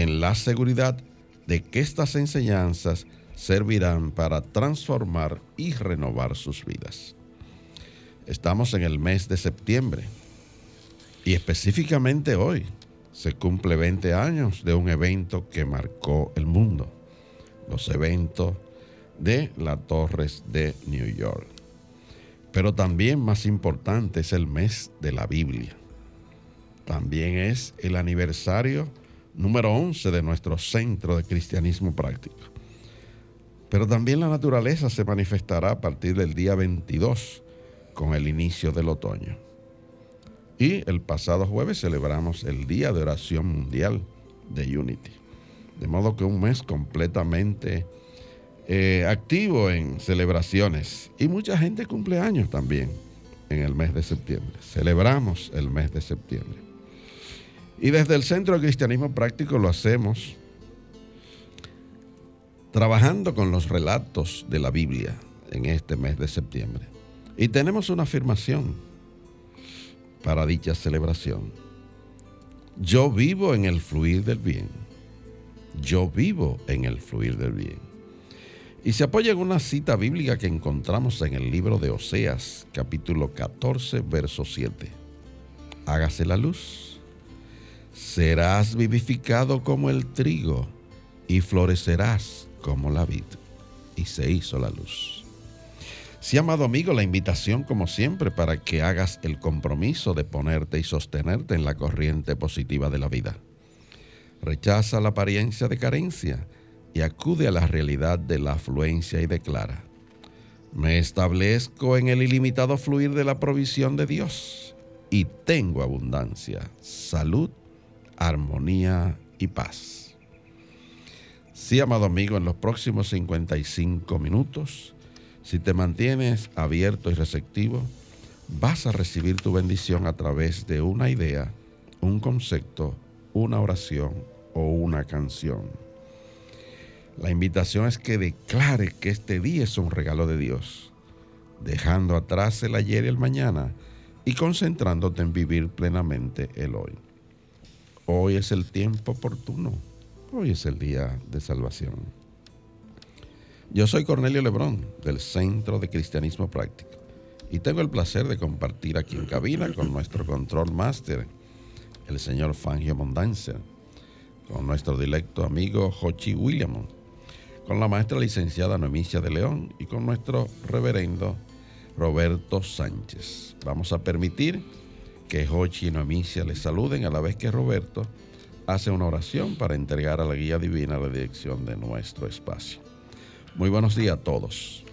en la seguridad de que estas enseñanzas servirán para transformar y renovar sus vidas. Estamos en el mes de septiembre y específicamente hoy se cumple 20 años de un evento que marcó el mundo, los eventos de las torres de New York. Pero también más importante es el mes de la Biblia. También es el aniversario número 11 de nuestro centro de cristianismo práctico. Pero también la naturaleza se manifestará a partir del día 22 con el inicio del otoño. Y el pasado jueves celebramos el Día de Oración Mundial de Unity. De modo que un mes completamente eh, activo en celebraciones. Y mucha gente cumple años también en el mes de septiembre. Celebramos el mes de septiembre. Y desde el Centro de Cristianismo Práctico lo hacemos trabajando con los relatos de la Biblia en este mes de septiembre. Y tenemos una afirmación para dicha celebración. Yo vivo en el fluir del bien. Yo vivo en el fluir del bien. Y se apoya en una cita bíblica que encontramos en el libro de Oseas, capítulo 14, verso 7. Hágase la luz serás vivificado como el trigo y florecerás como la vid. Y se hizo la luz. Sí, amado amigo, la invitación como siempre para que hagas el compromiso de ponerte y sostenerte en la corriente positiva de la vida. Rechaza la apariencia de carencia y acude a la realidad de la afluencia y declara, me establezco en el ilimitado fluir de la provisión de Dios y tengo abundancia, salud armonía y paz. Sí, amado amigo, en los próximos 55 minutos, si te mantienes abierto y receptivo, vas a recibir tu bendición a través de una idea, un concepto, una oración o una canción. La invitación es que declare que este día es un regalo de Dios, dejando atrás el ayer y el mañana y concentrándote en vivir plenamente el hoy. Hoy es el tiempo oportuno. Hoy es el día de salvación. Yo soy Cornelio Lebrón, del Centro de Cristianismo Práctico, y tengo el placer de compartir aquí en cabina con nuestro control máster, el señor Fangio Mondanza, con nuestro directo amigo Jochi William, con la maestra licenciada Noemicia de León y con nuestro reverendo Roberto Sánchez. Vamos a permitir que Hochi y Noemicia les saluden a la vez que Roberto hace una oración para entregar a la guía divina la dirección de nuestro espacio. Muy buenos días a todos.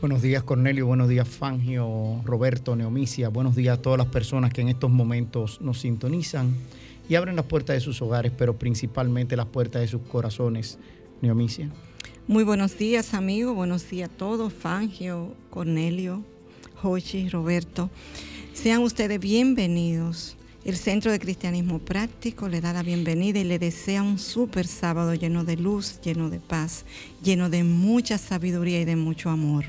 Buenos días Cornelio, buenos días Fangio, Roberto, Neomicia, buenos días a todas las personas que en estos momentos nos sintonizan y abren las puertas de sus hogares, pero principalmente las puertas de sus corazones. Neomicia. Muy buenos días amigos, buenos días a todos, Fangio, Cornelio, Hochi, Roberto. Sean ustedes bienvenidos. El Centro de Cristianismo Práctico le da la bienvenida y le desea un súper sábado lleno de luz, lleno de paz, lleno de mucha sabiduría y de mucho amor.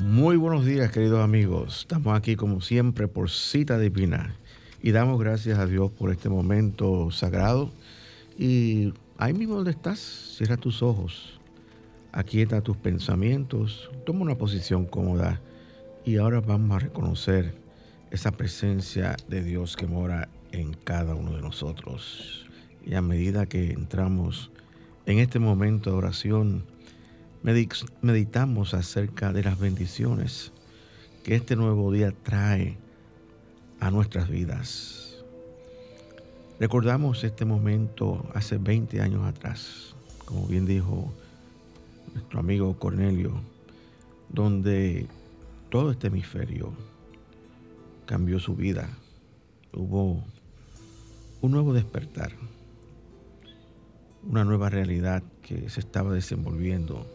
Muy buenos días, queridos amigos. Estamos aquí como siempre por cita divina y damos gracias a Dios por este momento sagrado. Y ahí mismo donde estás, cierra tus ojos, aquieta tus pensamientos, toma una posición cómoda Y ahora vamos a reconocer esa presencia de Dios que mora en cada uno de nosotros. Y a medida que entramos en este momento de oración, meditamos acerca de las bendiciones que este nuevo día trae a nuestras vidas. Recordamos este momento hace 20 años atrás, como bien dijo nuestro amigo Cornelio, donde todo este hemisferio cambió su vida. Hubo un nuevo despertar, una nueva realidad que se estaba desenvolviendo.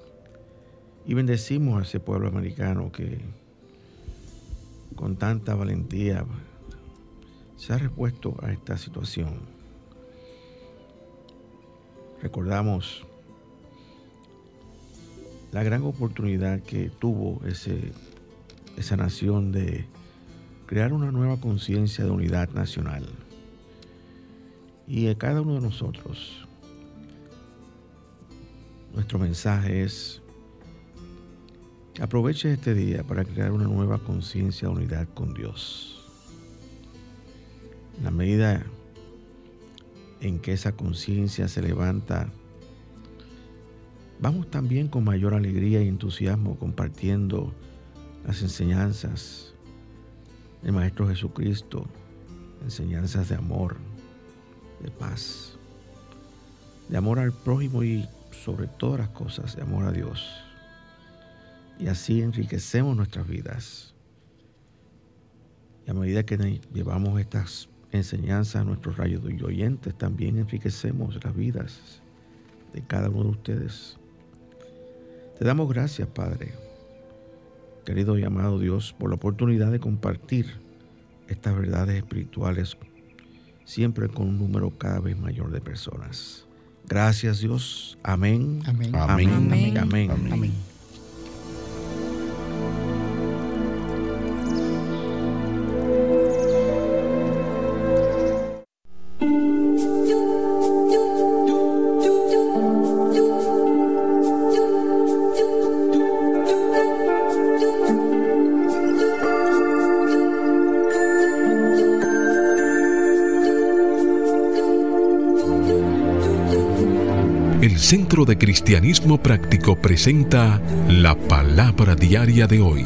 Y bendecimos a ese pueblo americano que con tanta valentía se ha repuesto a esta situación. Recordamos la gran oportunidad que tuvo ese, esa nación de crear una nueva conciencia de unidad nacional. Y a cada uno de nosotros, nuestro mensaje es, aproveche este día para crear una nueva conciencia de unidad con Dios. En la medida en que esa conciencia se levanta, vamos también con mayor alegría y entusiasmo compartiendo las enseñanzas del Maestro Jesucristo, enseñanzas de amor, de paz, de amor al prójimo y sobre todas las cosas, de amor a Dios. Y así enriquecemos nuestras vidas. Y a medida que llevamos estas enseñanzas a nuestros rayos y oyentes, también enriquecemos las vidas de cada uno de ustedes. Te damos gracias, Padre, querido y amado Dios, por la oportunidad de compartir estas verdades espirituales siempre con un número cada vez mayor de personas. Gracias Dios. Amén. Amén. Amén. Amén. Centro de Cristianismo Práctico presenta la palabra diaria de hoy.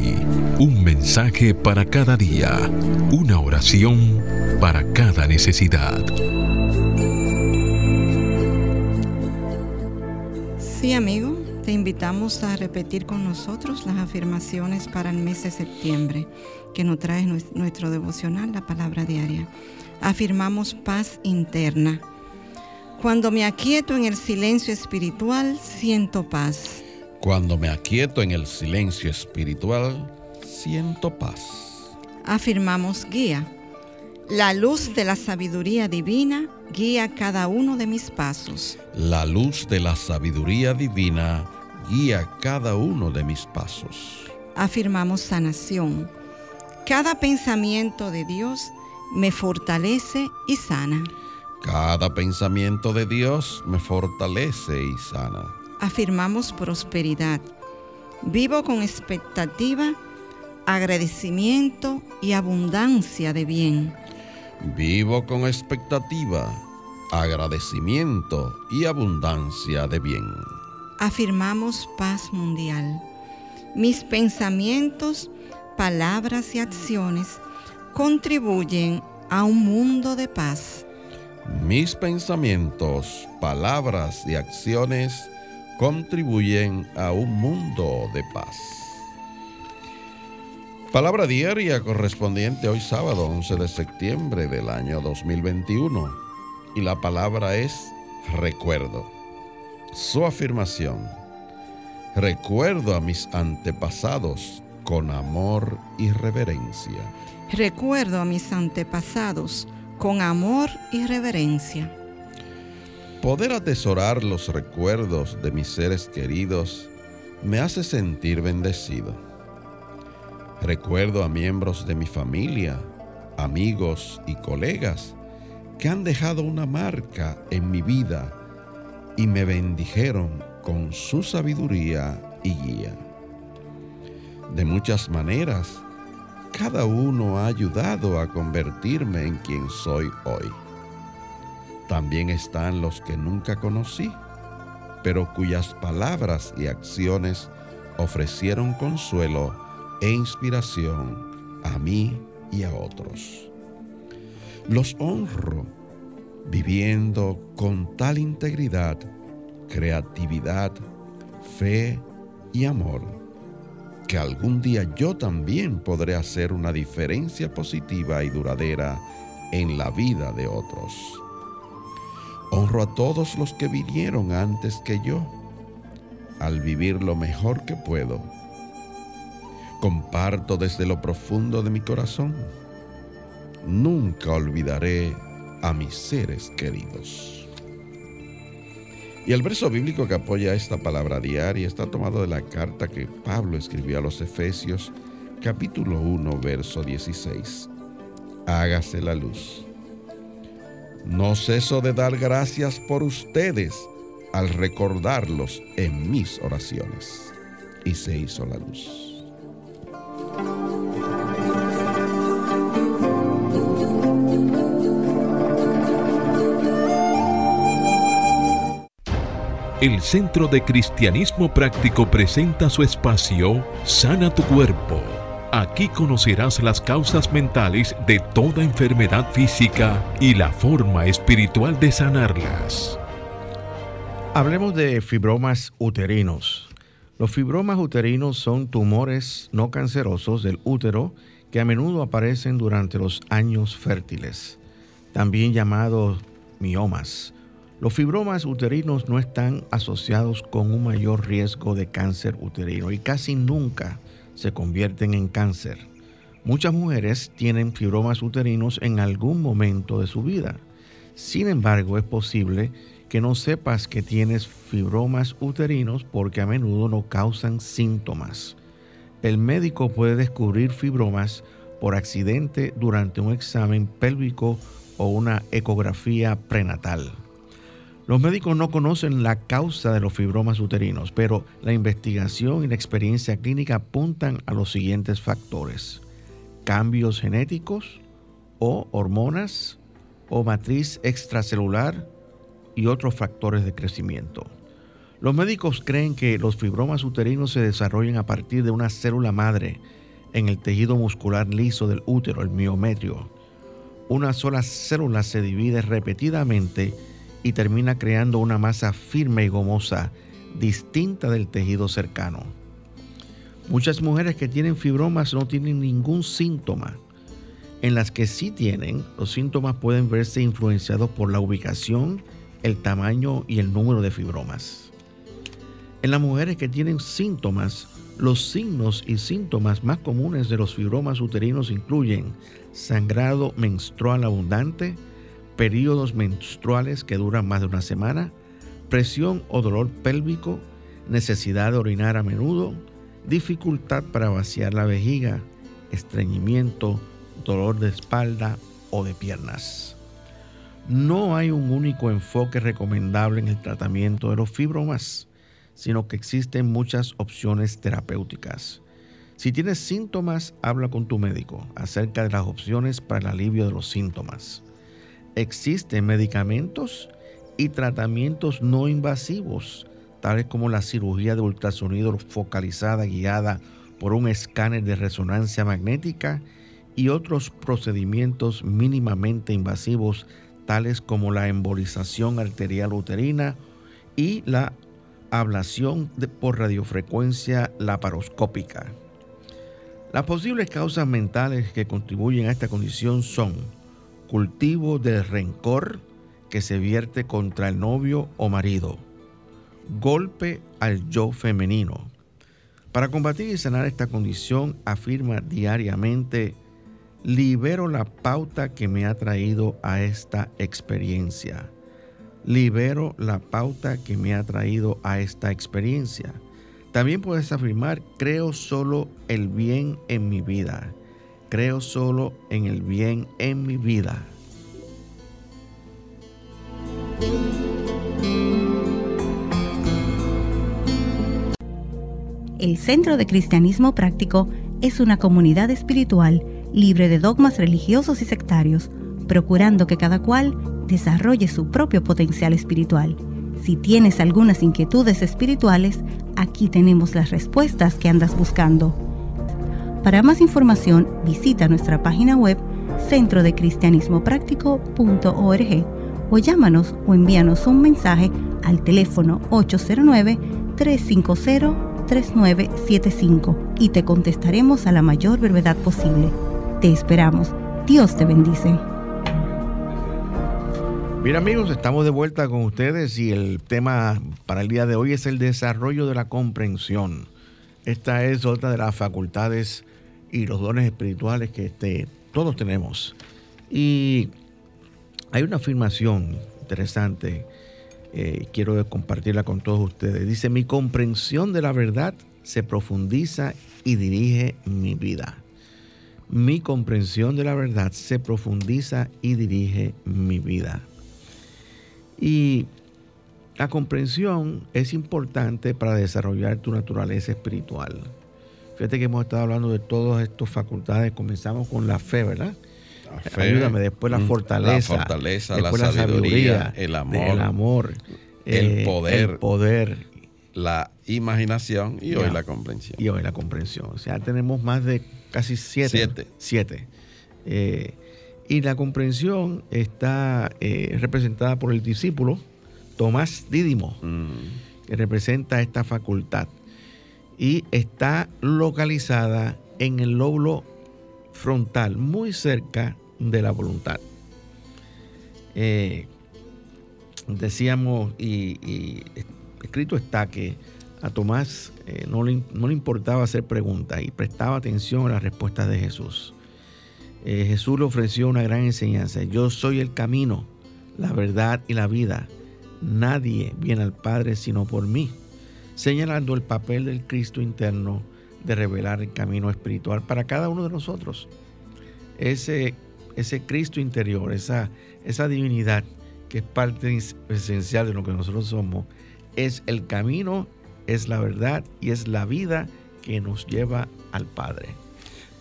Un mensaje para cada día. Una oración para cada necesidad. Sí, amigo, te invitamos a repetir con nosotros las afirmaciones para el mes de septiembre que nos trae nuestro devocional, la palabra diaria. Afirmamos paz interna. Cuando me aquieto en el silencio espiritual, siento paz. Cuando me aquieto en el silencio espiritual, siento paz. Afirmamos guía. La luz de la sabiduría divina guía cada uno de mis pasos. La luz de la sabiduría divina guía cada uno de mis pasos. Afirmamos sanación. Cada pensamiento de Dios me fortalece y sana. Cada pensamiento de Dios me fortalece y sana. Afirmamos prosperidad. Vivo con expectativa, agradecimiento y abundancia de bien. Vivo con expectativa, agradecimiento y abundancia de bien. Afirmamos paz mundial. Mis pensamientos, palabras y acciones contribuyen a un mundo de paz. Mis pensamientos, palabras y acciones contribuyen a un mundo de paz. Palabra diaria correspondiente hoy sábado 11 de septiembre del año 2021. Y la palabra es recuerdo. Su afirmación. Recuerdo a mis antepasados con amor y reverencia. Recuerdo a mis antepasados con amor y reverencia. Poder atesorar los recuerdos de mis seres queridos me hace sentir bendecido. Recuerdo a miembros de mi familia, amigos y colegas que han dejado una marca en mi vida y me bendijeron con su sabiduría y guía. De muchas maneras, cada uno ha ayudado a convertirme en quien soy hoy. También están los que nunca conocí, pero cuyas palabras y acciones ofrecieron consuelo e inspiración a mí y a otros. Los honro viviendo con tal integridad, creatividad, fe y amor, que algún día yo también podré hacer una diferencia positiva y duradera en la vida de otros. Honro a todos los que vinieron antes que yo, al vivir lo mejor que puedo. Comparto desde lo profundo de mi corazón. Nunca olvidaré a mis seres queridos. Y el verso bíblico que apoya esta palabra diaria está tomado de la carta que Pablo escribió a los Efesios, capítulo 1, verso 16. Hágase la luz. No ceso de dar gracias por ustedes al recordarlos en mis oraciones. Y se hizo la luz. El Centro de Cristianismo Práctico presenta su espacio Sana tu Cuerpo. Aquí conocerás las causas mentales de toda enfermedad física y la forma espiritual de sanarlas. Hablemos de fibromas uterinos. Los fibromas uterinos son tumores no cancerosos del útero que a menudo aparecen durante los años fértiles, también llamados miomas los fibromas uterinos no están asociados con un mayor riesgo de cáncer uterino y casi nunca se convierten en cáncer. Muchas mujeres tienen fibromas uterinos en algún momento de su vida. Sin embargo, es posible que no sepas que tienes fibromas uterinos porque a menudo no causan síntomas. El médico puede descubrir fibromas por accidente durante un examen pélvico o una ecografía prenatal. Los médicos no conocen la causa de los fibromas uterinos, pero la investigación y la experiencia clínica apuntan a los siguientes factores. Cambios genéticos o hormonas o matriz extracelular y otros factores de crecimiento. Los médicos creen que los fibromas uterinos se desarrollan a partir de una célula madre en el tejido muscular liso del útero, el miometrio. Una sola célula se divide repetidamente y termina creando una masa firme y gomosa, distinta del tejido cercano. Muchas mujeres que tienen fibromas no tienen ningún síntoma. En las que sí tienen, los síntomas pueden verse influenciados por la ubicación, el tamaño y el número de fibromas. En las mujeres que tienen síntomas, los signos y síntomas más comunes de los fibromas uterinos incluyen sangrado menstrual abundante, periodos menstruales que duran más de una semana, presión o dolor pélvico, necesidad de orinar a menudo, dificultad para vaciar la vejiga, estreñimiento, dolor de espalda o de piernas. No hay un único enfoque recomendable en el tratamiento de los fibromas, sino que existen muchas opciones terapéuticas. Si tienes síntomas, habla con tu médico acerca de las opciones para el alivio de los síntomas existen medicamentos y tratamientos no invasivos, tales como la cirugía de ultrasonido focalizada guiada por un escáner de resonancia magnética y otros procedimientos mínimamente invasivos, tales como la embolización arterial uterina y la ablación por radiofrecuencia laparoscópica. Las posibles causas mentales que contribuyen a esta condición son cultivo del rencor que se vierte contra el novio o marido, golpe al yo femenino. Para combatir y sanar esta condición, afirma diariamente, libero la pauta que me ha traído a esta experiencia. Libero la pauta que me ha traído a esta experiencia. También puedes afirmar, creo solo el bien en mi vida creo solo en el bien en mi vida. El Centro de Cristianismo Práctico es una comunidad espiritual libre de dogmas religiosos y sectarios, procurando que cada cual desarrolle su propio potencial espiritual. Si tienes algunas inquietudes espirituales, aquí tenemos las respuestas que andas buscando. Para más información, visita nuestra página web centrodecristianismopráctico.org o llámanos o envíanos un mensaje al teléfono 809-350-3975 y te contestaremos a la mayor brevedad posible. Te esperamos. Dios te bendice. Bien amigos, estamos de vuelta con ustedes y el tema para el día de hoy es el desarrollo de la comprensión. Esta es otra de las facultades y los dones espirituales que este, todos tenemos. Y hay una afirmación interesante, eh, quiero compartirla con todos ustedes. Dice, mi comprensión de la verdad se profundiza y dirige mi vida. Mi comprensión de la verdad se profundiza y dirige mi vida. Y la comprensión es importante para desarrollar tu naturaleza espiritual. Fíjate que hemos estado hablando de todas estas facultades. Comenzamos con la fe, ¿verdad? La fe, Ayúdame, después la fortaleza. La fortaleza, después la, sabiduría, el amor. El amor. El eh, poder. El poder. La imaginación y hoy la comprensión. Y hoy la comprensión. O sea, tenemos más de casi siete. Siete. Siete. Eh, y la comprensión está eh, representada por el discípulo Tomás Dídimo, mm. que representa esta facultad y está localizada en el lóbulo frontal, muy cerca de la voluntad. Eh, decíamos, y, escrito está que a Tomás eh, no, le, no, le, importaba hacer preguntas y prestaba atención a las respuestas de Jesús. Eh, Jesús le ofreció una gran enseñanza. Yo soy el camino, la verdad y la vida. Nadie viene al Padre sino por mí señalando el papel del Cristo interno de revelar el camino espiritual para cada uno de nosotros. Ese, ese Cristo interior, esa, esa divinidad que es parte esencial de lo que nosotros somos, es el camino, es la verdad y es la vida que nos lleva al Padre.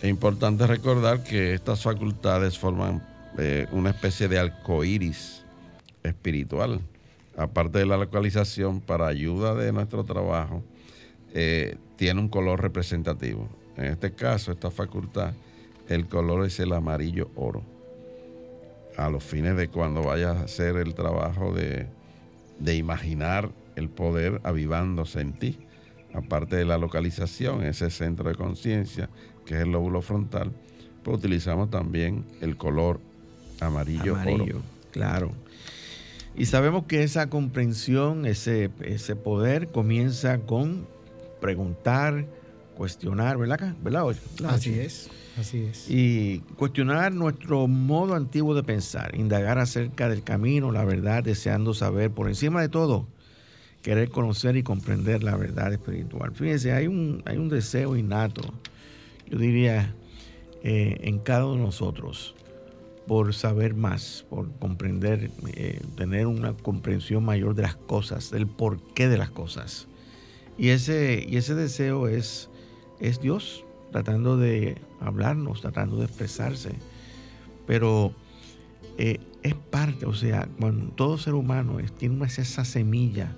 Es importante recordar que estas facultades forman eh, una especie de arcoíris espiritual aparte de la localización, para ayuda de nuestro trabajo, eh, tiene un color representativo. En este caso, esta facultad, el color es el amarillo oro. A los fines de cuando vayas a hacer el trabajo de, imaginar el poder avivándose en ti, aparte de la localización, ese centro de conciencia, que es el lóbulo frontal, pues utilizamos también el color amarillo, amarillo oro. Claro. Y sabemos que esa comprensión, ese, ese poder comienza con preguntar, cuestionar, ¿verdad? ¿verdad? Así es, así es. Y cuestionar nuestro modo antiguo de pensar, indagar acerca del camino, la verdad, deseando saber, por encima de todo, querer conocer y comprender la verdad espiritual. Fíjense, hay un, hay un deseo innato, yo diría, eh, en cada uno de nosotros por saber más, por comprender, eh, tener una comprensión mayor de las cosas, del porqué de las cosas. Y ese, y ese deseo es, es Dios tratando de hablarnos, tratando de expresarse. Pero eh, es parte, o sea, cuando todo ser humano tiene esa semilla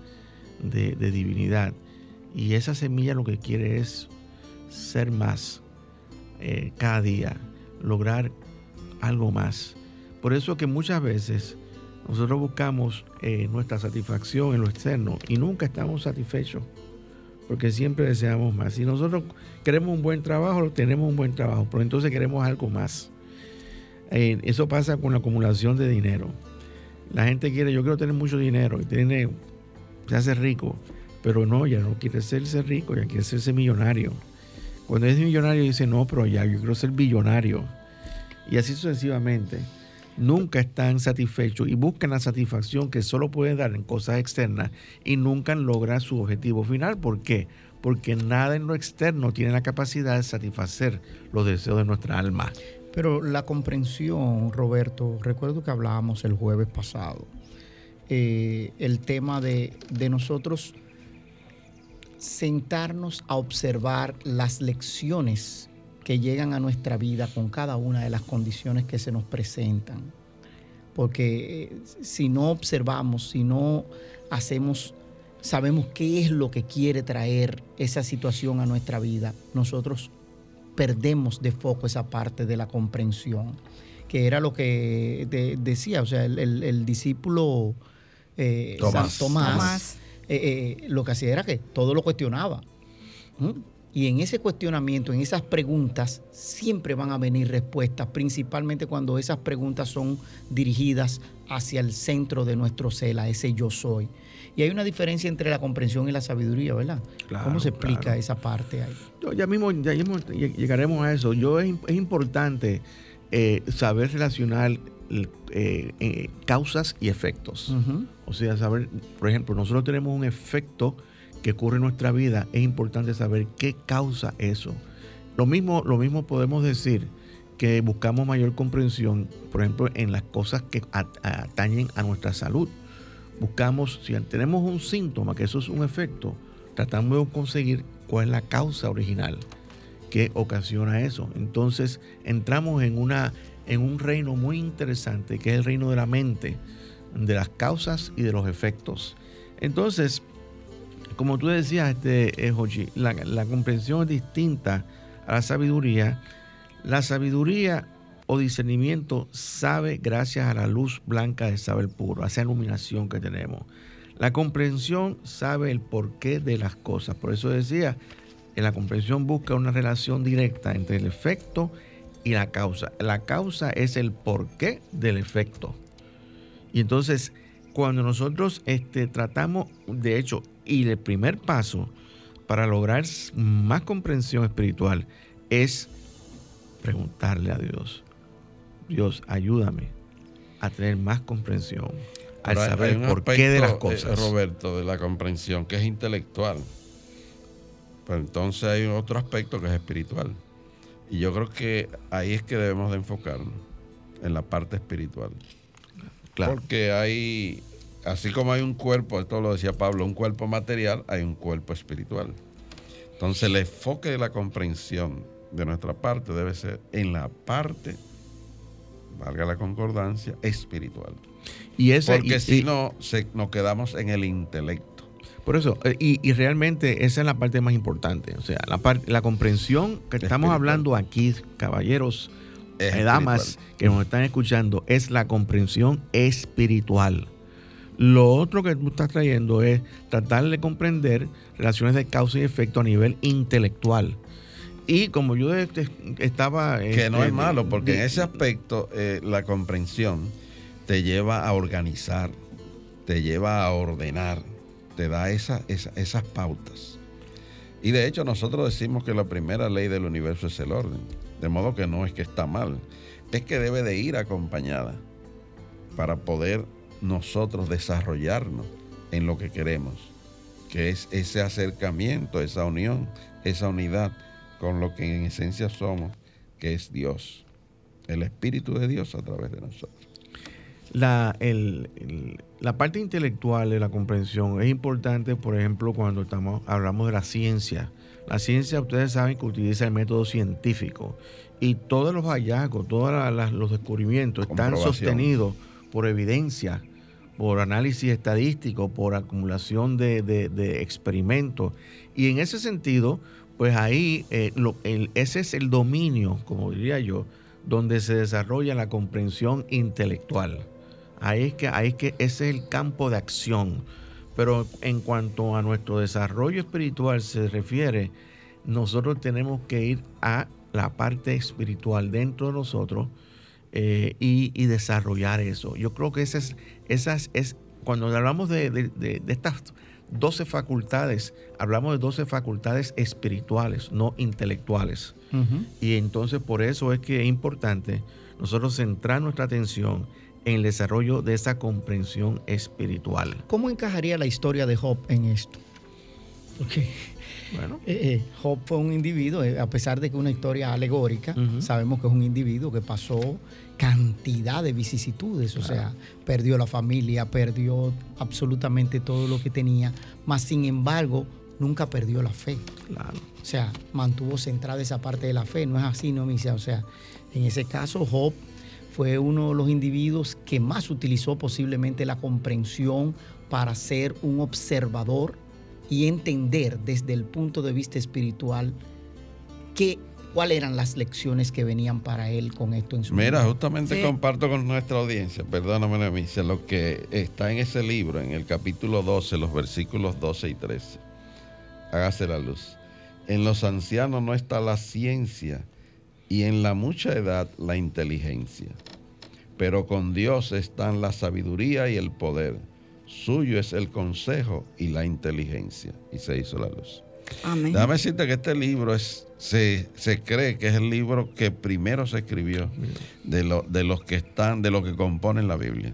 de, divinidad y esa semilla lo que quiere es ser más eh, cada día, lograr algo más. Por eso que muchas veces nosotros buscamos eh, nuestra satisfacción en lo externo y nunca estamos satisfechos, porque siempre deseamos más. Si nosotros queremos un buen trabajo, tenemos un buen trabajo, pero entonces queremos algo más. Eh, eso pasa con la acumulación de dinero. La gente quiere, yo quiero tener mucho dinero y tiene, se hace rico, pero no, ya no quiere serse rico, ya quiere serse millonario. Cuando es millonario dice, no, pero ya yo quiero ser billonario y así sucesivamente, nunca están satisfechos y buscan la satisfacción que solo pueden dar en cosas externas y nunca logran su objetivo final. ¿Por qué? Porque nada en lo externo tiene la capacidad de satisfacer los deseos de nuestra alma. Pero la comprensión, Roberto, recuerdo que hablábamos el jueves pasado, eh, el tema de, de nosotros sentarnos a observar las lecciones que llegan a nuestra vida con cada una de las condiciones que se nos presentan. Porque eh, si no observamos, si no hacemos, sabemos qué es lo que quiere traer esa situación a nuestra vida, nosotros perdemos de foco esa parte de la comprensión, que era lo que decía, o sea, el, discípulo eh, Tomás, eh, eh, lo que hacía era que todo lo cuestionaba. Y en ese cuestionamiento, en esas preguntas, siempre van a venir respuestas, principalmente cuando esas preguntas son dirigidas hacia el centro de nuestro ser, a ese yo soy. Y hay una diferencia entre la comprensión y la sabiduría, ¿verdad? ¿Cómo se explica esa parte ahí? ya mismo, ya llegaremos a eso. Yo es, importante eh, saber relacionar eh, eh, causas y efectos. O sea, saber, por ejemplo, nosotros tenemos un efecto que ocurre en nuestra vida, es importante saber qué causa eso. Lo mismo, lo mismo podemos decir que buscamos mayor comprensión, por ejemplo, en las cosas que atañen a nuestra salud. Buscamos, si tenemos un síntoma, que eso es un efecto, tratamos de conseguir cuál es la causa original que ocasiona eso. Entonces entramos en, una, en un reino muy interesante, que es el reino de la mente, de las causas y de los efectos. Entonces, como tú decías, este, eh, la, la comprensión es distinta a la sabiduría. La sabiduría o discernimiento sabe gracias a la luz blanca del saber puro, a esa iluminación que tenemos. La comprensión sabe el porqué de las cosas. Por eso decía, en la comprensión busca una relación directa entre el efecto y la causa. La causa es el porqué del efecto. Y entonces, cuando nosotros este, tratamos, de hecho, y el primer paso para lograr más comprensión espiritual es preguntarle a Dios, Dios, ayúdame a tener más comprensión, al saber por qué de las eh, cosas. Roberto, de la comprensión, que es intelectual. Pero entonces hay otro aspecto que es espiritual. Y yo creo que ahí es que debemos de enfocarnos, en la parte espiritual. Porque hay, así como hay un cuerpo, esto lo decía Pablo, un cuerpo material, hay un cuerpo espiritual. Entonces el enfoque de la comprensión de nuestra parte debe ser en la parte, valga la concordancia, espiritual. Y Porque si no, nos quedamos en el intelecto. Por eso, eh, y, realmente esa es la parte más importante. O sea, la, la comprensión que estamos hablando aquí, caballeros, eh, damas que nos están escuchando, es la comprensión espiritual. Lo otro que tú estás trayendo es tratar de comprender relaciones de causa y efecto a nivel intelectual. Y como yo este, estaba... Que no es este, malo, porque en ese aspecto eh, la comprensión te lleva a organizar, te lleva a ordenar, te da esa, esas pautas. Y de hecho nosotros decimos que la primera ley del universo es el orden. De modo que no es que está mal, es que debe de ir acompañada para poder nosotros desarrollarnos en lo que queremos, que es ese acercamiento, esa unión, esa unidad con lo que en esencia somos, que es Dios, el Espíritu de Dios a través de nosotros. La, la parte intelectual de la comprensión es importante, por ejemplo, cuando estamos, hablamos de la ciencia la ciencia, ustedes saben que utiliza el método científico y todos los hallazgos, todos los descubrimientos están sostenidos por evidencia, por análisis estadístico, por acumulación de, experimentos. Y en ese sentido, pues ahí eh, ese es el dominio, como diría yo, donde se desarrolla la comprensión intelectual. Ahí es que, ahí es que ese es el campo de acción pero en cuanto a nuestro desarrollo espiritual se refiere, nosotros tenemos que ir a la parte espiritual dentro de nosotros eh, y, desarrollar eso. Yo creo que esas, esas es, cuando hablamos de, estas 12 facultades, hablamos de 12 facultades espirituales, no intelectuales. Y entonces por eso es que es importante nosotros centrar nuestra atención en el desarrollo de esa comprensión espiritual. ¿Cómo encajaría la historia de Job en esto? Porque bueno. Eh, eh, Job fue un individuo, eh, a pesar de que es una historia alegórica, sabemos que es un individuo que pasó cantidad de vicisitudes, o sea, perdió la familia, perdió absolutamente todo lo que tenía, mas sin embargo nunca perdió la fe. O sea, mantuvo centrada esa parte de la fe. No es así, no, O sea, en ese caso, Job fue uno de los individuos que más utilizó posiblemente la comprensión para ser un observador y entender desde el punto de vista espiritual qué cuáles eran las lecciones que venían para él con esto en su Mira, justamente comparto con nuestra audiencia, perdóname, Nemicia, lo que está en ese libro, en el capítulo 12, los versículos 12 y 13. Hágase la luz. En los ancianos no está la ciencia y en la mucha edad la inteligencia. Pero con Dios están la sabiduría y el poder. Suyo es el consejo y la inteligencia. Y se hizo la luz. Amén. Déjame decirte que este libro es, se, cree que es el libro que primero se escribió de, de los que están, de los que componen la Biblia.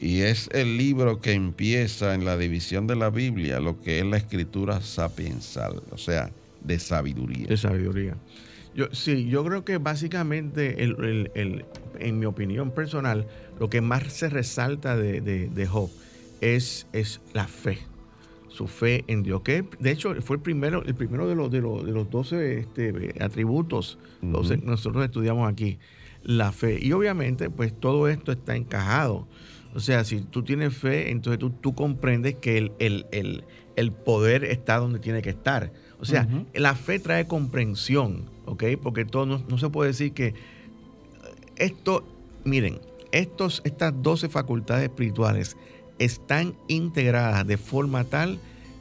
Y es el libro que empieza en la división de la Biblia, lo que es la escritura sapiensal, o sea, de sabiduría. De sabiduría. Yo, sí, yo creo que básicamente, en mi opinión personal, lo que más se resalta de, Job es, es la fe su fe en Dios, que de hecho fue el primero, el primero de los, de los, de los 12 este, atributos que nosotros estudiamos aquí, la fe. Y obviamente, pues todo esto está encajado. O sea, si tú tienes fe, entonces tú, tú comprendes que el, el, poder está donde tiene que estar. O sea, la fe trae comprensión, ¿ok? Porque todo no, no se puede decir que esto, miren, estos, estas 12 facultades espirituales están integradas de forma tal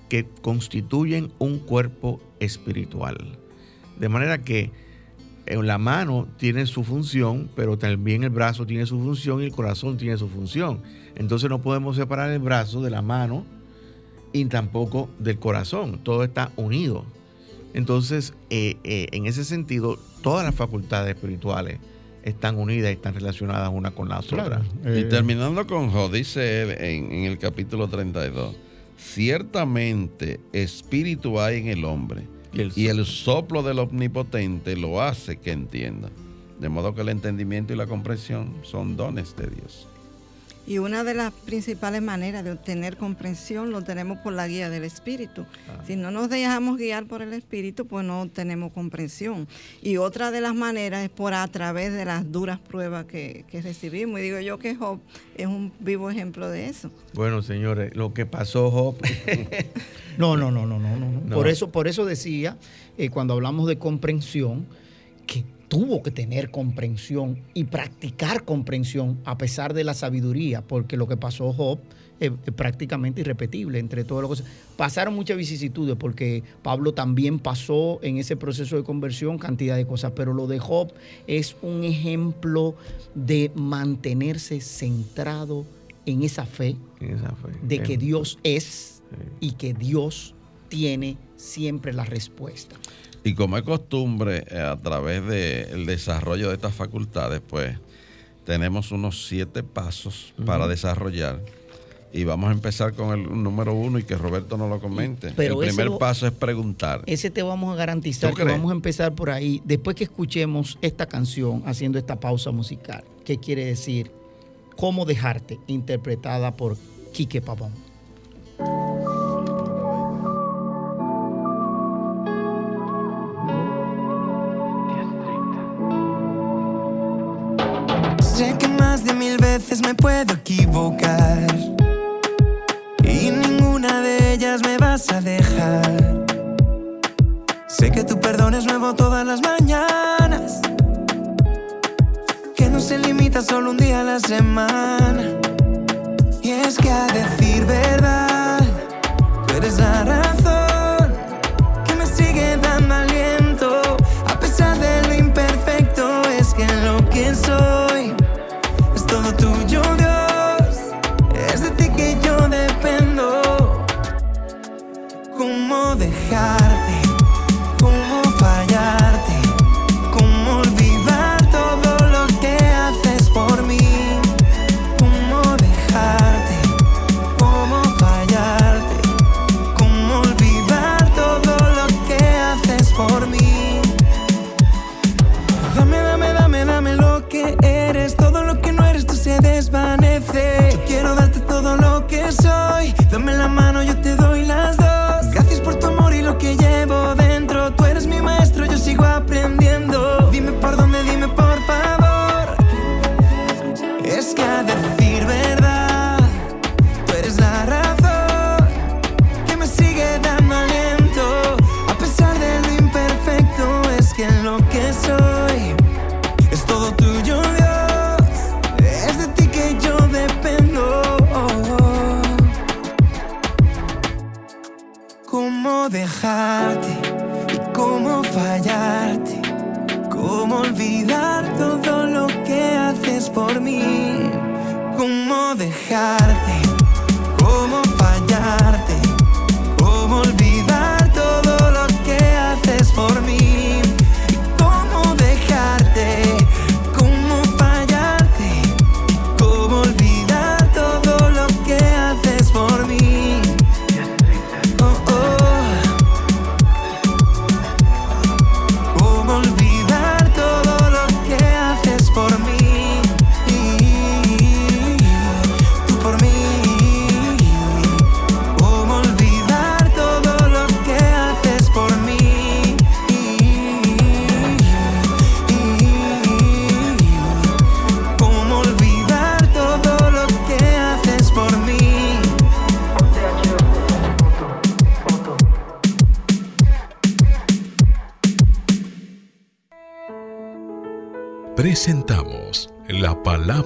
que constituyen un cuerpo espiritual. De manera que en la mano tiene su función, pero también el brazo tiene su función y el corazón tiene su función. Entonces no podemos separar el brazo de la mano y tampoco del corazón. Todo está unido. Entonces, eh, eh, en ese sentido, todas las facultades espirituales están unidas y están relacionadas una con la otra. y eh, terminando con Jo, dice él en, el capítulo 32, ciertamente espíritu hay en el hombre y el, soplo del omnipotente lo hace que entienda. De modo que el entendimiento y la comprensión son dones de Dios. Y una de las principales maneras de obtener comprensión lo tenemos por la guía del Espíritu. Ah. Si no nos dejamos guiar por el Espíritu, pues no tenemos comprensión. Y otra de las maneras es por a través de las duras pruebas que, recibimos. Y digo yo que Job es un vivo ejemplo de eso. Bueno, señores, lo que pasó Job. no, no, no, no, no, no, Por eso, por eso decía, eh, cuando hablamos de comprensión, que tuvo que tener comprensión y practicar comprensión a pesar de la sabiduría, porque lo que pasó Job es, prácticamente irrepetible entre todas las cosas. Pasaron muchas vicisitudes porque Pablo también pasó en ese proceso de conversión cantidad de cosas, pero lo de Job es un ejemplo de mantenerse centrado en esa fe, de que Dios es y que Dios tiene siempre la respuesta. Y como es costumbre, eh, a través del desarrollo de estas facultades, pues tenemos unos siete pasos para desarrollar. Y vamos a empezar con el número uno y que Roberto nos lo comente. el primer paso es preguntar. Ese te vamos a garantizar que vamos a empezar por ahí. Después que escuchemos esta canción, haciendo esta pausa musical, ¿qué quiere decir? ¿Cómo dejarte? Interpretada por Quique Pavón. Mil veces me puedo equivocar y ninguna de ellas me vas a dejar. Sé que tu perdón es nuevo todas las mañanas, que no se limita solo un día a la semana. Y es que a decir verdad, tú eres la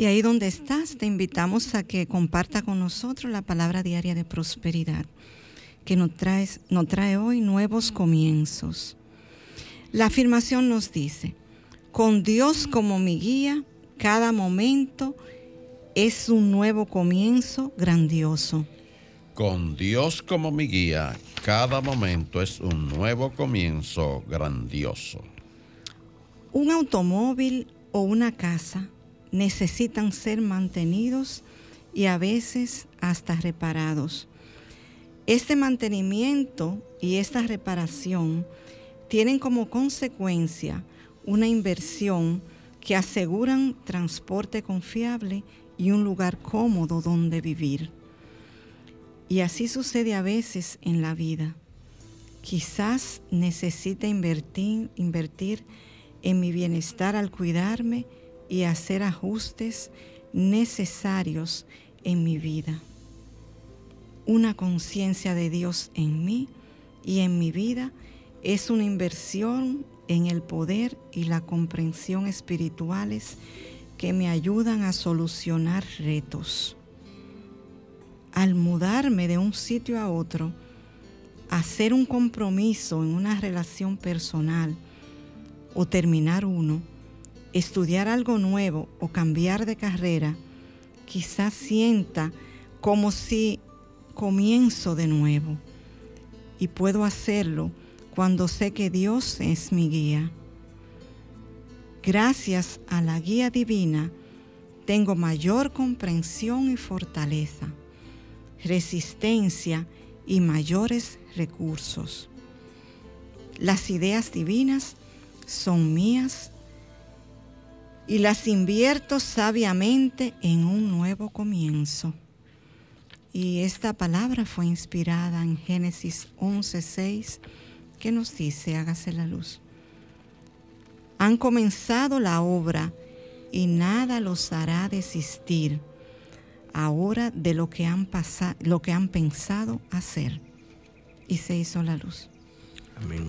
Y ahí donde estás, te invitamos a que comparta con nosotros la palabra diaria de prosperidad, que nos, traes- nos trae hoy nuevos comienzos. La afirmación nos dice, con Dios como mi guía, cada momento es un nuevo comienzo grandioso. Con Dios como mi guía, cada momento es un nuevo comienzo grandioso. Un automóvil o una casa necesitan ser mantenidos y a veces hasta reparados. Este mantenimiento y esta reparación tienen como consecuencia una inversión que aseguran transporte confiable y un lugar cómodo donde vivir. Y así sucede a veces en la vida. Quizás necesite invertir, invertir en mi bienestar al cuidarme y hacer ajustes necesarios en mi vida. Una conciencia de Dios en mí y en mi vida es una inversión en el poder y la comprensión espirituales que me ayudan a solucionar retos. Al mudarme de un sitio a otro, hacer un compromiso en una relación personal o terminar uno, estudiar algo nuevo o cambiar de carrera, quizás sienta como si comienzo de nuevo. Y puedo hacerlo cuando sé que Dios es mi guía. Gracias a la guía divina, tengo mayor comprensión y fortaleza, resistencia y mayores recursos. Las ideas divinas son mías y las invierto sabiamente en un nuevo comienzo. Y esta palabra fue inspirada en Génesis 11:6, que nos dice, hágase la luz. Han comenzado la obra y nada los hará desistir ahora de lo que han pasado, lo que han pensado hacer. Y se hizo la luz. Amén.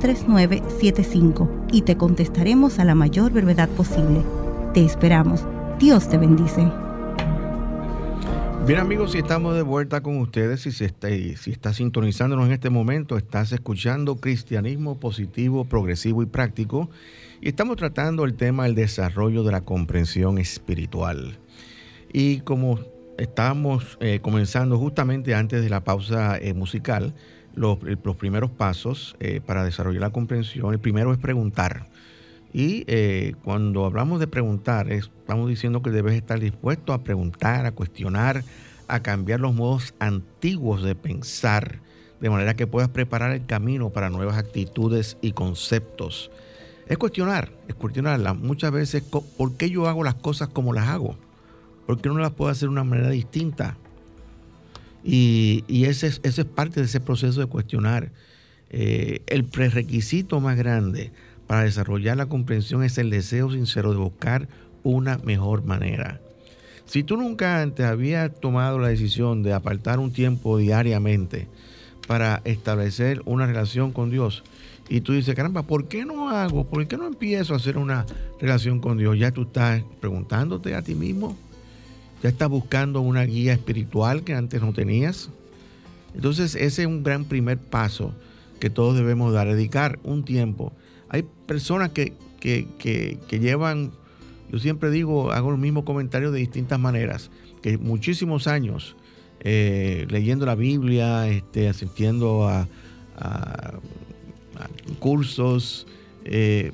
809-350-3975 y te contestaremos a la mayor brevedad posible. Te esperamos. Dios te bendice. Bien amigos, si estamos de vuelta con ustedes, si, está, si está sintonizándonos en este momento, estás escuchando Cristianismo Positivo, Progresivo y Práctico y estamos tratando el tema del desarrollo de la comprensión espiritual. Y como estábamos eh, comenzando justamente antes de la pausa eh, musical los, los, primeros pasos eh, para desarrollar la comprensión. El primero es preguntar. Y cuando hablamos de preguntar, estamos diciendo que debes estar dispuesto a preguntar, a cuestionar, a cambiar los modos antiguos de pensar, de manera que puedas preparar el camino para nuevas actitudes y conceptos. Es cuestionar, es cuestionarla. Muchas veces, ¿por qué yo hago las cosas como las hago? ¿Por qué no las puedo hacer de una manera distinta? Y, ese, es, es parte de ese proceso de cuestionar. Eh, el prerequisito más grande para desarrollar la comprensión es el deseo sincero de buscar una mejor manera. Si tú nunca antes habías tomado la decisión de apartar un tiempo diariamente para establecer una relación con Dios, y tú dices, caramba, ¿por qué no hago? ¿Por qué no empiezo a hacer una relación con Dios? Ya tú estás preguntándote a ti mismo, ya estás buscando una guía espiritual que antes no tenías. Entonces ese es un gran primer paso que todos debemos dar, dedicar un tiempo. Hay personas que, llevan, yo siempre digo, hago el mismo comentario de distintas maneras, que muchísimos años eh, leyendo la Biblia, este, asistiendo a cursos, eh,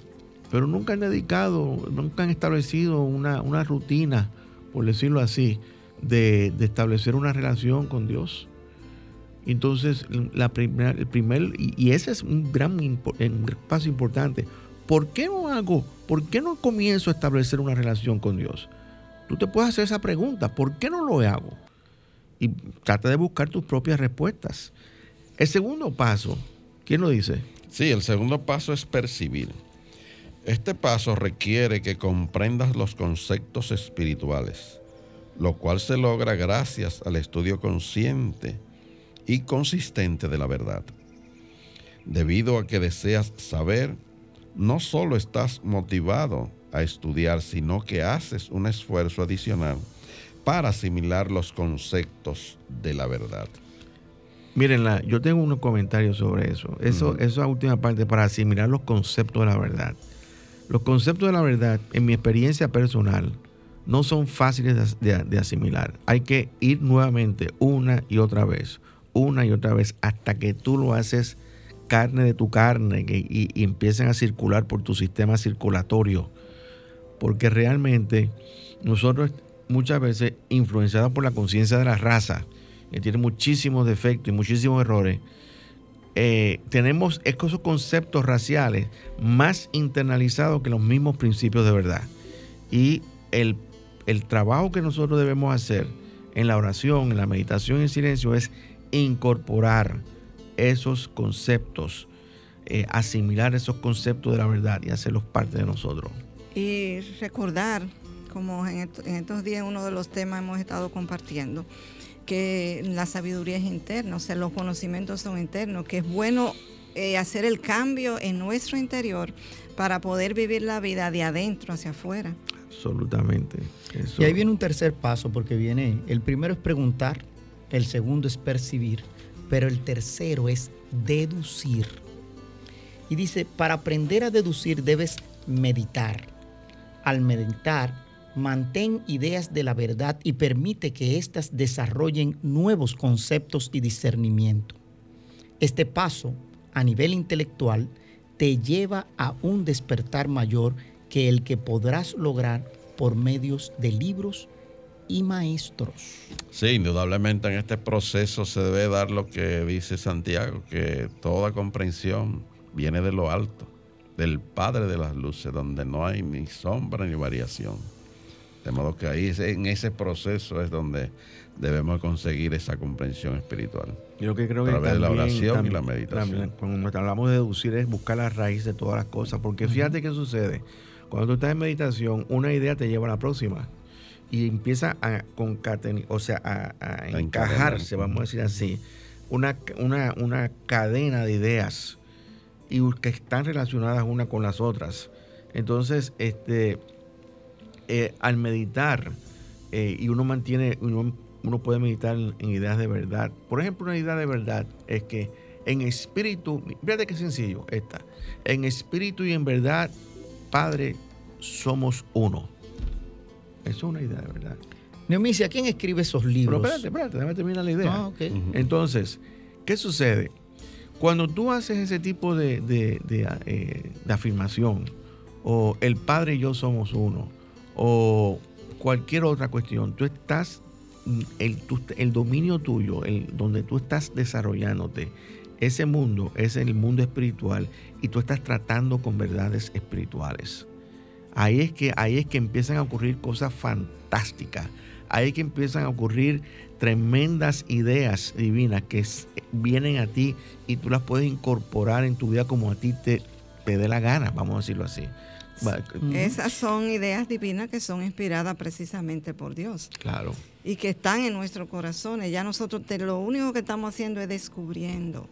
pero nunca han dedicado, nunca han establecido una, rutina, por decirlo así, de, establecer una relación con Dios. Entonces, la el primer, y ese es un gran un paso importante. ¿Por qué no hago, por qué no comienzo a establecer una relación con Dios? Tú te puedes hacer esa pregunta, ¿por qué no lo hago? Y trata de buscar tus propias respuestas. El segundo paso, ¿quién lo dice? Sí, el segundo paso es percibir. Este paso requiere que comprendas los conceptos espirituales, lo cual se logra gracias al estudio consciente y consistente de la verdad. Debido a que deseas saber, no solo estás motivado a estudiar, sino que haces un esfuerzo adicional para asimilar los conceptos de la verdad. Mírenla, yo tengo unos comentarios sobre eso. Eso, Esa última parte para asimilar los conceptos de la verdad. Los conceptos de la verdad, en mi experiencia personal, no son fáciles de, asimilar. Hay que ir nuevamente una y otra vez, una y otra vez, hasta que tú lo haces carne de tu carne y, y empiecen a circular por tu sistema circulatorio. Porque realmente nosotros muchas veces, influenciados por la conciencia de la raza, que tiene muchísimos defectos y muchísimos errores, eh, tenemos esos conceptos raciales más internalizados que los mismos principios de verdad. Y el, trabajo que nosotros debemos hacer en la oración, en la meditación y en silencio es incorporar esos conceptos, eh, asimilar esos conceptos de la verdad y hacerlos parte de nosotros. Y recordar, como en estos días uno de los temas hemos estado compartiendo, que la sabiduría es interna, o sea, los conocimientos son internos, que es bueno eh, hacer el cambio en nuestro interior para poder vivir la vida de adentro hacia afuera. Absolutamente. Y ahí viene un tercer paso, porque viene, el primero es preguntar, el segundo es percibir, pero el tercero es deducir. Y dice, para aprender a deducir debes meditar. Al meditar mantén ideas de la verdad y permite que éstas desarrollen nuevos conceptos y discernimiento. Este paso, a nivel intelectual, te lleva a un despertar mayor que el que podrás lograr por medios de libros y maestros. Sí, indudablemente en este proceso se debe dar lo que dice Santiago, que toda comprensión viene de lo alto, del Padre de las Luces, donde no hay ni sombra ni variación. De modo que ahí en ese proceso es donde debemos conseguir esa comprensión espiritual. Yo que creo a través de la oración y la meditación. cuando hablamos de deducir es buscar la raíz de todas las cosas, porque fíjate qué sucede. Cuando tú estás en meditación, una idea te lleva a la próxima y empieza a concatenar, o sea, a, encajarse, vamos a decir así, una, una, una cadena de ideas y que están relacionadas una con las otras. Entonces, este, eh, al meditar eh, y uno mantiene, uno, uno puede meditar en, ideas de verdad. Por ejemplo, una idea de verdad es que en espíritu, fíjate qué sencillo esta, en espíritu y en verdad, Padre, somos uno. Eso es una idea de verdad. Neomicia, ¿quién escribe esos libros? Pero espérate, espérate, déjame terminar la idea. Ah, ok. Entonces, ¿qué sucede? Cuando tú haces ese tipo de, de- de, eh, de afirmación, o el Padre y yo somos uno, o cualquier otra cuestión, tú estás, mm, el, el dominio tuyo, el, donde tú estás desarrollándote, ese mundo es el mundo espiritual y tú estás tratando con verdades espirituales. Ahí es que, ahí es que empiezan a ocurrir cosas fantásticas. Ahí es que empiezan a ocurrir tremendas ideas divinas que vienen a ti y tú las puedes incorporar en tu vida como a ti te, te dé la gana, vamos a decirlo así. Va- Esas son ideas divinas que son inspiradas precisamente por Dios Claro. y que están en nuestros corazones. Ya nosotros te- lo único que estamos haciendo es descubriendo.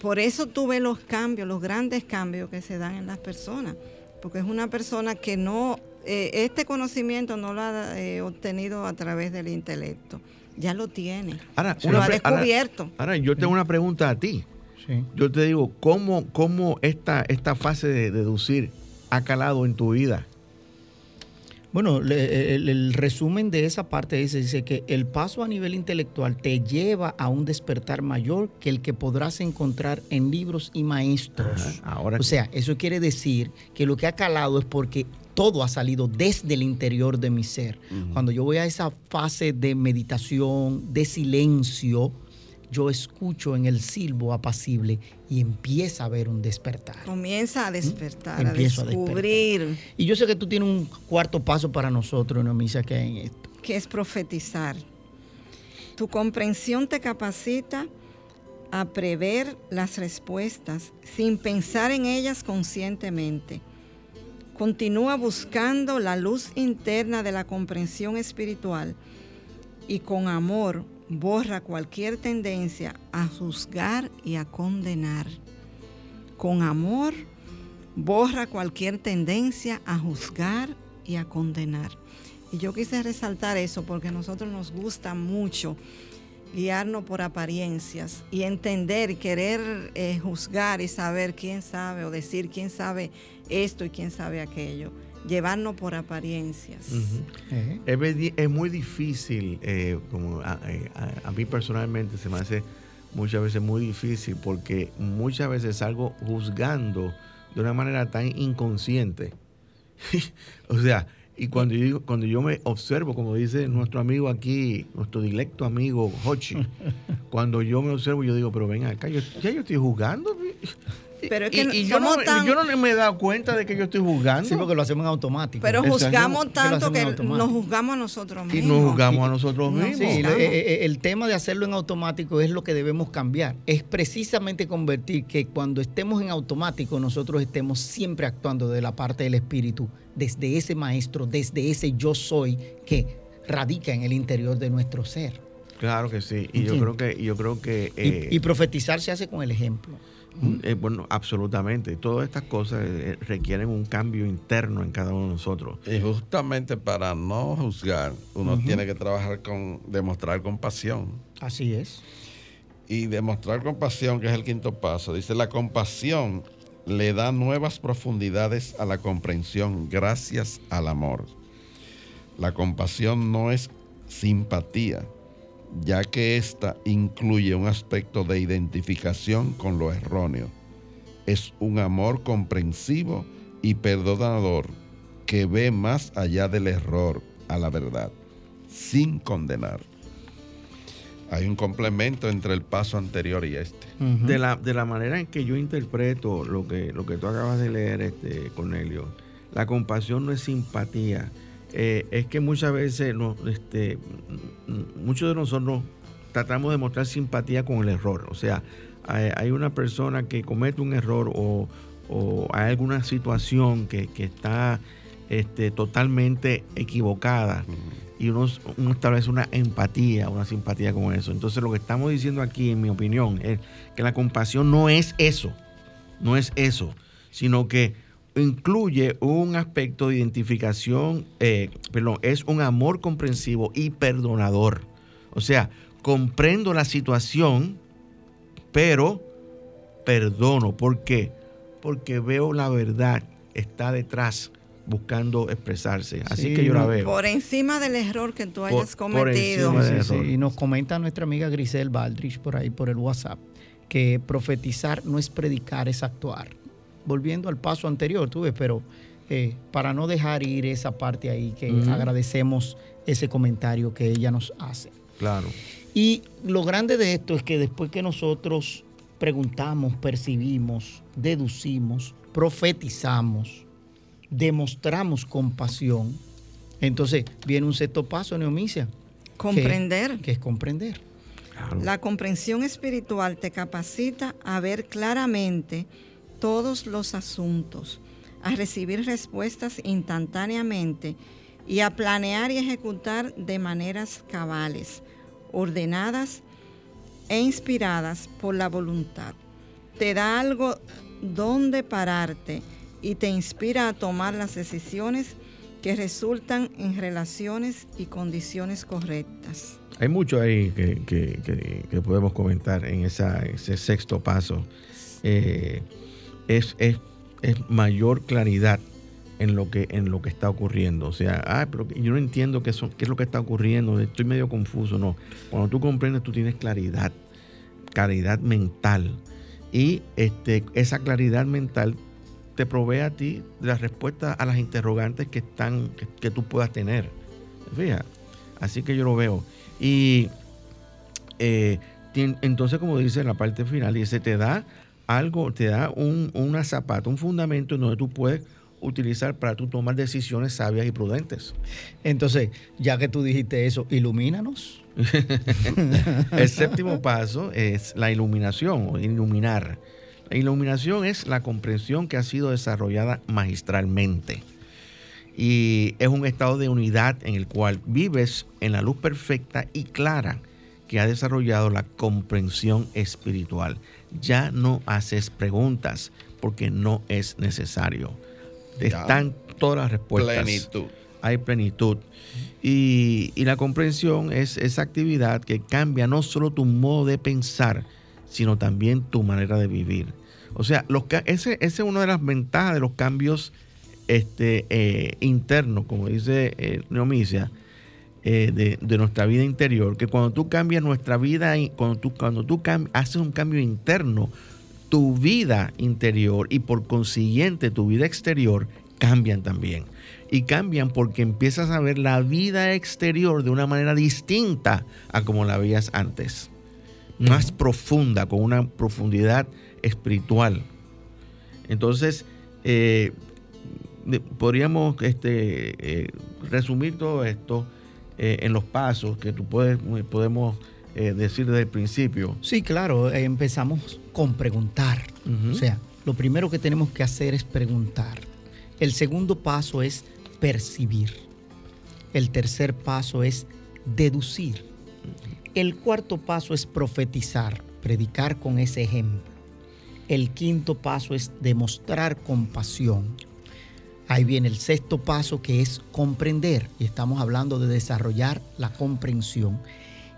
Por eso tú ves los cambios, los grandes cambios que se dan en las personas, porque es una persona que no, eh, este conocimiento no lo ha eh, obtenido a través del intelecto, ya lo tiene, Ahora, lo ha ahora- descubierto. ahora yo tengo una pregunta a ti. Sí. Yo te digo, ¿cómo, cómo esta, esta fase de deducir ha calado en tu vida? Bueno, le- el, el resumen de esa parte dice, dice que el paso a nivel intelectual te lleva a un despertar mayor que el que podrás encontrar en libros y maestros. Ajá, ahora o sea, eso quiere decir que lo que ha calado es porque todo ha salido desde el interior de mi ser. Cuando yo voy a esa fase de meditación, de silencio, yo escucho en el silbo apacible y empieza a haber un despertar. Comienza a despertar, a Empiezo a descubrir Y yo sé que tú tienes un cuarto paso para nosotros, Nomisa, que hay en esto. que es profetizar. Tu comprensión te capacita a prever las respuestas sin pensar en ellas conscientemente. Continúa buscando la luz interna de la comprensión espiritual y con amor borra cualquier tendencia a juzgar y a condenar. Con amor borra cualquier tendencia a juzgar y a condenar. Y yo quise resaltar eso porque a nosotros nos gusta mucho guiarnos por apariencias y entender y querer eh, juzgar y saber quién sabe o decir quién sabe esto y quién sabe aquello. Llevarnos por apariencias. Eh, Es, muy difícil, eh, como a, a- a mí personalmente se me hace muchas veces muy difícil porque muchas veces salgo juzgando de una manera tan inconsciente. o sea, y cuando yo, digo- cuando yo me observo, como dice nuestro amigo aquí, nuestro directo amigo Hochi, cuando yo me observo, yo digo, pero ven acá, yo, ya yo estoy jugando. Pero es Y- que y yo, no, me- tan- yo no me he dado cuenta de que yo estoy jugando. Sí, porque lo hacemos en automático. Pero juzgamos tanto que nos juzgamos a nosotros y mismos. nos jugamos a nosotros No, mismos. Sí, eh, eh, el tema de hacerlo en automático es lo que debemos cambiar. Es precisamente convertir que cuando estemos en automático nosotros estemos siempre actuando de la parte del espíritu, desde ese maestro, desde ese yo soy que radica en el interior de nuestro ser. Claro que sí. Y yo creo que, y yo creo que Y- eh, y, profetizar se hace con el ejemplo. Eh, bueno, absolutamente. Todas estas cosas eh, requieren un cambio interno en cada uno de nosotros. Y justamente para no juzgar, uno tiene que trabajar con demostrar compasión. Así es. Y demostrar compasión, que es el quinto paso, dice, la compasión le da nuevas profundidades a la comprensión gracias al amor. La compasión no es simpatía, ya que ésta incluye un aspecto de identificación con lo erróneo. Es un amor comprensivo y perdonador que ve más allá del error a la verdad, sin condenar. Hay un complemento entre el paso anterior y este. De la, de la manera en que yo interpreto lo que, lo que tú acabas de leer, este, Cornelio, la compasión no es simpatía. Eh, es que muchas veces este, muchos de nosotros tratamos de mostrar simpatía con el error. O sea, hay, hay una persona que comete un error o, o hay alguna situación que, que está este, totalmente equivocada y uno, uno establece una empatía, una simpatía con eso. Entonces lo que estamos diciendo aquí, en mi opinión, es que la compasión no es eso, no es eso, sino que incluye un aspecto de identificación, eh, perdón, es un amor comprensivo y perdonador. O sea, comprendo la situación, pero perdono. ¿Por qué? Porque veo la verdad, está detrás buscando expresarse. Así que yo la veo. Por encima del error que tú hayas por cometido. Sí, sí, Y nos comenta nuestra amiga Grisel Baldrich por ahí, por el WhatsApp, que profetizar no es predicar, es actuar. Volviendo al paso anterior, tú ves, pero eh, para no dejar ir esa parte ahí, que agradecemos ese comentario que ella nos hace. Claro. Y lo grande de esto es que después que nosotros preguntamos, percibimos, deducimos, profetizamos, demostramos compasión, entonces viene un sexto paso, Neomicia. que- Comprender. Que, es comprender. claro. La comprensión espiritual te capacita a ver claramente todos los asuntos, a recibir respuestas instantáneamente y a planear y ejecutar de maneras cabales, ordenadas e inspiradas por la voluntad. Te da algo donde pararte y te inspira a tomar las decisiones que resultan en relaciones y condiciones correctas. Hay mucho ahí que, podemos comentar en ese sexto paso. Eh, es, es- es mayor claridad en lo que en lo que está ocurriendo. O sea, pero yo no entiendo qué, son- qué es lo que está ocurriendo, estoy medio confuso. No, cuando tú comprendes, tú tienes claridad, claridad mental. Y este, esa claridad mental te provee a ti las respuestas a las interrogantes que, están, que, tú puedas tener. Fija, así que yo lo veo. Y eh, entonces, como dice en la parte final, dice, te da algo, te da un, una zapata, un fundamento en donde tú puedes utilizar para tú tomar decisiones sabias y prudentes. Entonces, ya que tú dijiste eso, ilumínanos. El séptimo paso es la iluminación o iluminar. La iluminación es la comprensión que ha sido desarrollada magistralmente. Y es un estado de unidad en el cual vives en la luz perfecta y clara que ha desarrollado la comprensión espiritual. Ya no haces preguntas porque no es necesario. Ya. Están todas las respuestas Plenitud. hay plenitud. Y, y la comprensión es esa actividad que cambia no solo tu modo de pensar, sino también tu manera de vivir. O sea, los, ese, ese es una de las ventajas de los cambios este, eh, internos, como dice eh, Neomicia, eh, de, nuestra vida interior, que cuando tú cambias nuestra vida, cuando tú, cuando tú haces un cambio interno, tu vida interior y por consiguiente tu vida exterior cambian también. Y cambian porque empiezas a ver la vida exterior de una manera distinta a como la veías antes. Más profunda, con una profundidad espiritual. Entonces, eh, podríamos este, eh, resumir todo esto eh, en los pasos que tú puedes, podemos eh, decir desde el principio. Sí, claro, eh, empezamos con preguntar. O sea, lo primero que tenemos que hacer es preguntar. El segundo paso es percibir. El tercer paso es deducir. El cuarto paso es profetizar, predicar con ese ejemplo. El quinto paso es demostrar compasión. Ahí viene el sexto paso que es comprender. Y estamos hablando de desarrollar la comprensión.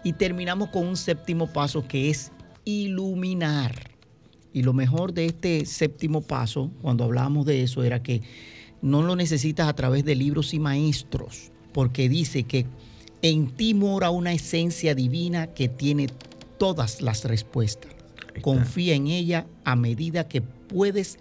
Y terminamos con un séptimo paso que es iluminar. Y lo mejor de este séptimo paso, cuando hablábamos de eso, era que no lo necesitas a través de libros y maestros, porque dice que en ti mora una esencia divina que tiene todas las respuestas. Confía en ella a medida que puedes,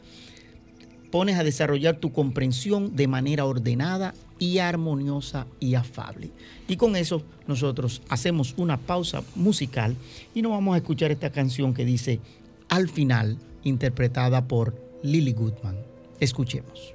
pones a desarrollar tu comprensión de manera ordenada y armoniosa y afable. Y con eso nosotros hacemos una pausa musical y nos vamos a escuchar esta canción que dice Al final, interpretada por Lily Goodman. Escuchemos.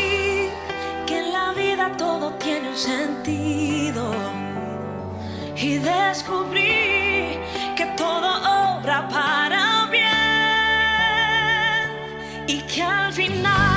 sentido y descubrí que todo obra para bien y que al final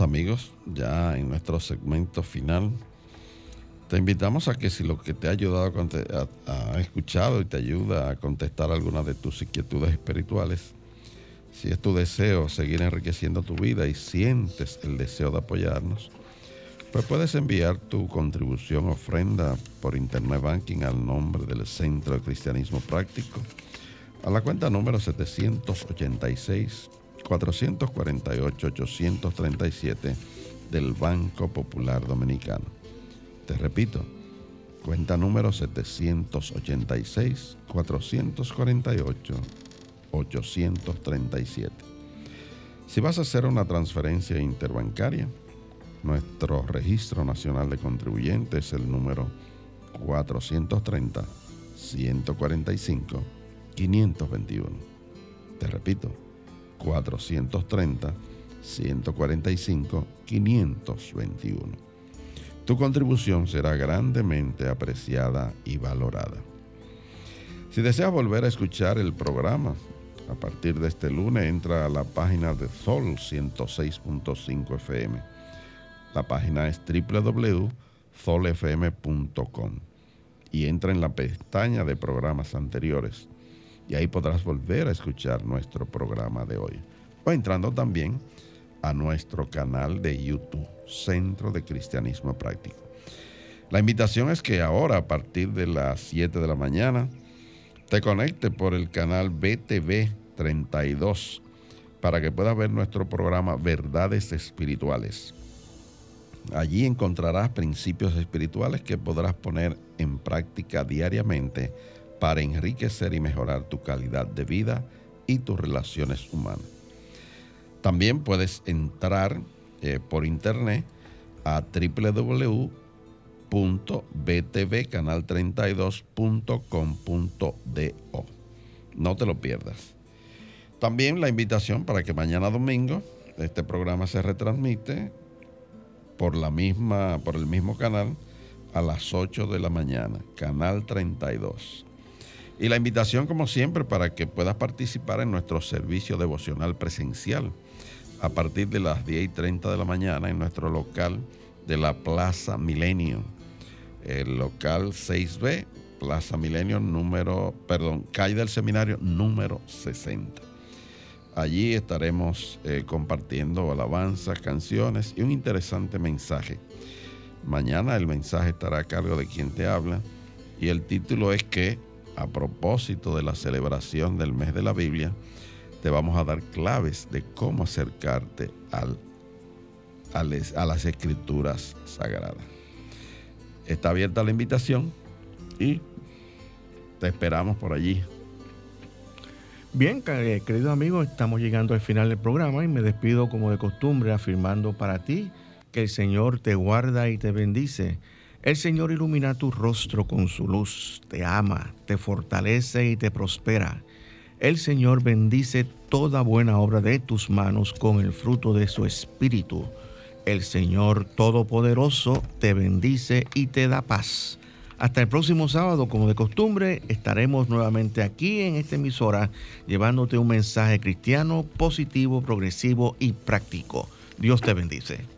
Amigos, ya en nuestro segmento final, te invitamos a que si lo que te ha ayudado a- a escuchado y te ayuda a contestar algunas de tus inquietudes espirituales, si es tu deseo seguir enriqueciendo tu vida y sientes el deseo de apoyarnos, pues puedes enviar tu contribución ofrenda por Internet Banking al nombre del Centro de Cristianismo Práctico a la cuenta número 786 448 837 del Banco Popular Dominicano. Te repito, cuenta número 786 448 837. Si vas a hacer una transferencia interbancaria, nuestro registro nacional de contribuyentes es el número 430 145 521. Te repito, 430 145 521. Tu contribución será grandemente apreciada y valorada. Si deseas volver a escuchar el programa, a partir de este lunes entra a la página de Sol 106.5 FM. La página es www.solfm.com y entra en la pestaña de programas anteriores y ahí podrás volver a escuchar nuestro programa de hoy. O entrando también a nuestro canal de YouTube, Centro de Cristianismo Práctico. La invitación es que ahora, a partir de las 7 de la mañana, te conecte por el canal BTV 32 para que puedas ver nuestro programa Verdades Espirituales. Allí encontrarás principios espirituales que podrás poner en práctica diariamente para enriquecer y mejorar tu calidad de vida y tus relaciones humanas. También puedes entrar eh, por internet a www.btvcanal32.com.do. No te lo pierdas. También la invitación para que mañana domingo este programa se retransmite por la misma por el mismo canal a las 8 de la mañana, canal 32. Y la invitación como siempre para que puedas participar en nuestro servicio devocional presencial a partir de las 10 y 30 de la mañana en nuestro local de la Plaza Milenio, el local 6B, Plaza Milenio número, perdón, calle del seminario número 60. Allí estaremos eh, compartiendo alabanzas, canciones y un interesante mensaje. Mañana el mensaje estará a cargo de quien te habla y el título es que, a propósito de la celebración del mes de la Biblia, te vamos a dar claves de cómo acercarte al, a las escrituras sagradas. Está abierta la invitación y te esperamos por allí. Bien, eh, queridos amigos, estamos llegando al final del programa y me despido como de costumbre afirmando para ti que el Señor te guarda y te bendice. El Señor ilumina tu rostro con su luz, te ama, te fortalece y te prospera. El Señor bendice toda buena obra de tus manos con el fruto de su espíritu. El Señor Todopoderoso te bendice y te da paz. Hasta el próximo sábado, como de costumbre, estaremos nuevamente aquí en esta emisora llevándote un mensaje cristiano positivo, progresivo y práctico. Dios te bendice.